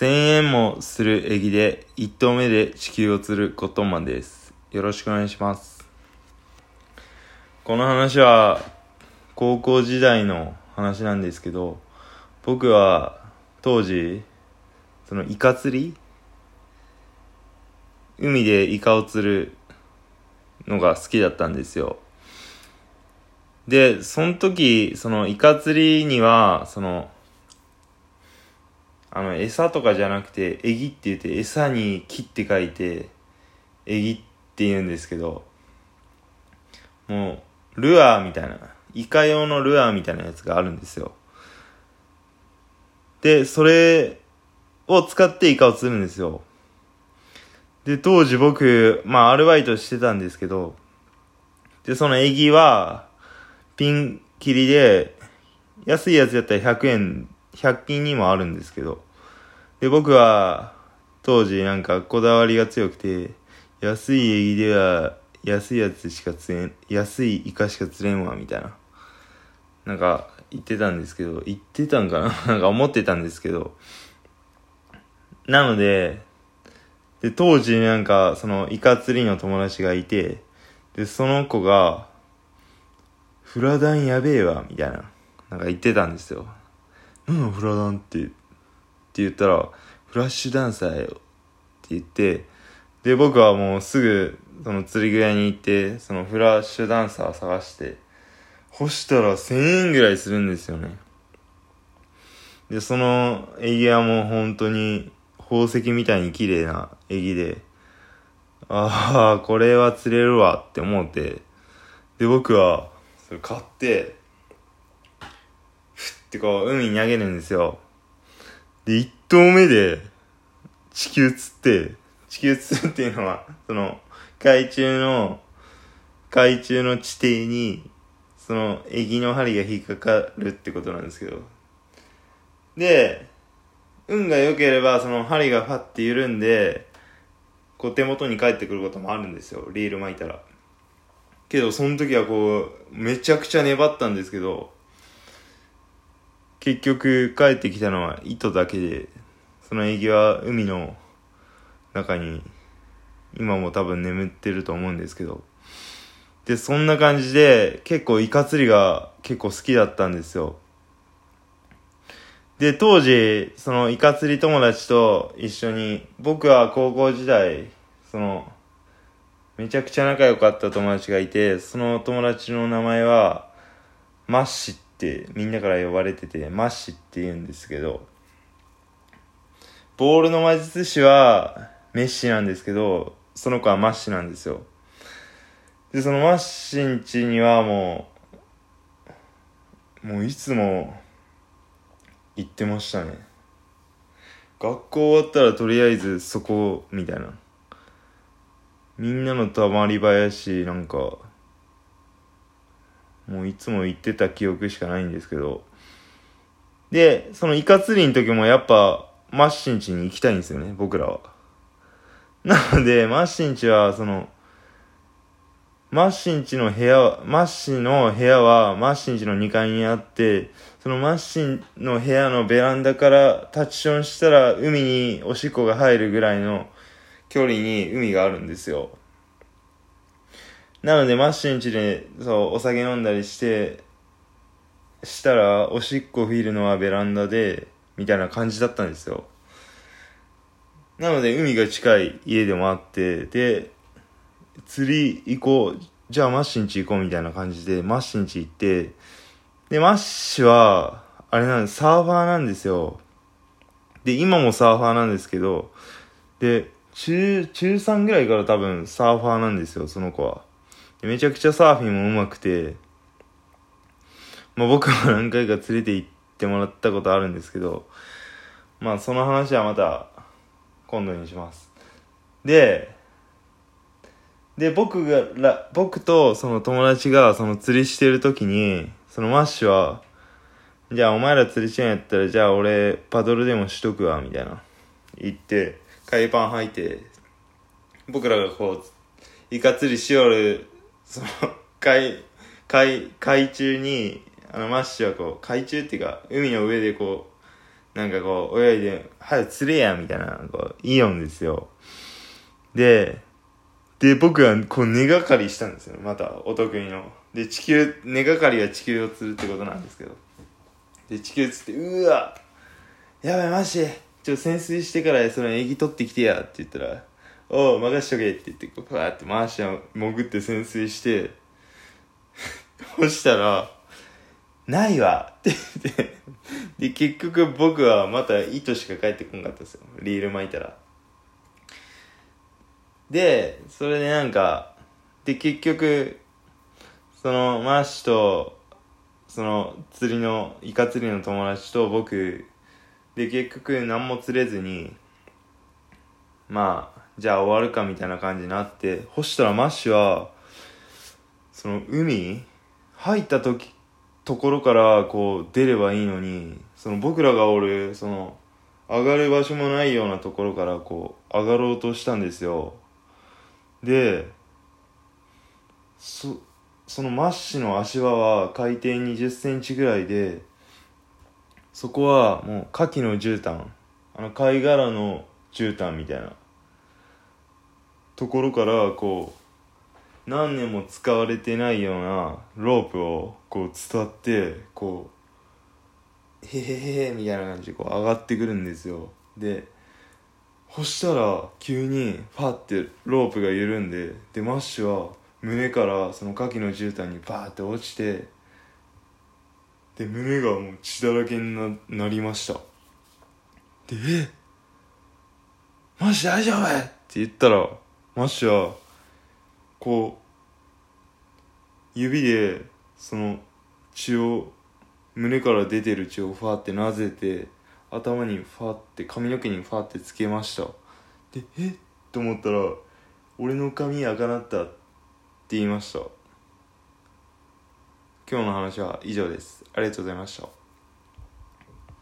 千円もするエギで一投目で地球を釣るコットンマンです。よろしくお願いします。この話は高校時代の話なんですけど、僕は当時、そのイカ釣り海でイカを釣るのが好きだったんですよ。で、その時、そのイカ釣りには、その、あの、餌とかじゃなくて、エギって言って、餌に木って書いて、エギって言うんですけど、もう、ルアーみたいな、イカ用のルアーみたいなやつがあるんですよ。で、それを使ってイカを釣るんですよ。で、当時僕、まあ、アルバイトしてたんですけど、で、そのエギは、ピン切りで、安いやつやったら100円、100均にもあるんですけど、で、僕は、当時なんかこだわりが強くて、安いエギでは、安いやつしか釣れん、安いイカしか釣れんわ、みたいな。なんか、言ってたんですけど、言ってたんかな？なんか思ってたんですけど、なので、で、当時なんか、その、イカ釣りの友達がいて、で、その子が、フラダンやべえわ、みたいな、なんか言ってたんですよ。うん、フラダン？って、って言ったら、フラッシュダンサーよ、って言って、で、僕はもうすぐ、その釣り具屋に行って、そのフラッシュダンサー探して、干したら1000円ぐらいするんですよね。で、そのエギはもう本当に宝石みたいに綺麗なエギで、ああ、これは釣れるわって思って、で、僕は、それ買って、ふってこう、海に投げるんですよ。で、一投目で、地球釣って、地球釣るっていうのは、その、海中の、海中の地底に、その、エギの針が引っかかるってことなんですけど。で、運が良ければ、その針がファって緩んで、こう手元に返ってくることもあるんですよ。リール巻いたら。けど、その時はこう、めちゃくちゃ粘ったんですけど、結局帰ってきたのは糸だけで、そのエギは海の中に、今も多分眠ってると思うんですけど、で、そんな感じで、結構イカ釣りが結構好きだったんですよ。で、当時、そのイカ釣り友達と一緒に、僕は高校時代、その、めちゃくちゃ仲良かった友達がいて、その友達の名前は、マッシっってみんなから呼ばれてて、マッシって言うんですけど、ボールの魔術師はメッシなんですけど、その子はマッシなんですよ。で、そのマッシン家にはもう、もういつも行ってましたね。学校終わったらとりあえずそこ、みたいな。みんなのたまり場やし、なんか、もういつも行ってた記憶しかないんですけど。で、そのイカ釣りの時もやっぱ、マッシン家に行きたいんですよね、僕らは。なので、マッシン家は、その、マッシン家の部屋、マッシンの部屋はマッシン家の2階にあって、そのマッシンの部屋のベランダからタッチションしたら海におしっこが入るぐらいの距離に海があるんですよ。なのでマッシュン家で、そう、お酒飲んだりして、したらおしっこ吹いるのはベランダで、みたいな感じだったんですよ。なので海が近い家でもあって、で、釣り行こう、じゃあマッシュン家行こうみたいな感じで、マッシュン家行って、で、マッシュは、あれなんです、サーファーなんですよ。で、今もサーファーなんですけど、で、中、中3ぐらいから多分サーファーなんですよ、その子は。めちゃくちゃサーフィンも上手くて、まあ僕も何回か連れて行ってもらったことあるんですけど、まあその話はまた今度にします。で、で、僕が、僕とその友達がその釣りしてる時に、そのマッシュは、じゃあお前ら釣りしてんやったら、じゃあ俺パドルでもしとくわ、みたいな。言って、海パン履いて、僕らがこう、イカ釣りしよる、その、海、海、海中に、あのマッシュはこう、海中っていうか、海の上でこう、なんかこう、泳いで、早く釣れや、みたいな、こう、言いよんですよ。で、で、僕はこう根がかりしたんですよ。また、お得意の。で、地球、根がかりは地球を釣るってことなんですけど。で、地球釣って、うわやばい、マジちょ、潜水してからそのエギ取ってきてやって言ったら、おう、任しとけって言って、こう、わーって回して潜って潜水して、そしたら、ないわって言って、で、結局僕はまた糸しか帰ってこんかったですよ。リール巻いたら。で、それでなんか、で、結局、その、マッシュと、その、釣りの、イカ釣りの友達と僕、で、結局何も釣れずに、まあ、じゃあ終わるかみたいな感じになって、ほしたらマッシュは、その、海入った時、ところからこう出ればいいのに、その僕らがおる、その、上がる場所もないようなところからこう、上がろうとしたんですよ。で、そ、そのマッシュの足場は海底20センチぐらいで、そこはもう牡蠣の絨毯、あの貝殻の絨毯みたいなところからこう、何年も使われてないようなロープをこう伝ってこうへへへみたいな感じでこう上がってくるんですよでそしたら急にファってロープが緩んででマッシュは胸からその牡蠣の絨毯にバーって落ちてで胸がもう血だらけにななりましたで「えマッシュ大丈夫?」って言ったらマッシュはこう指でその血を胸から出てる血をファーってなぜて頭にファーって髪の毛にファーってつけました。でえ？っと思ったら俺の髪赤なったって言いました。今日の話は以上です。ありがとうございました。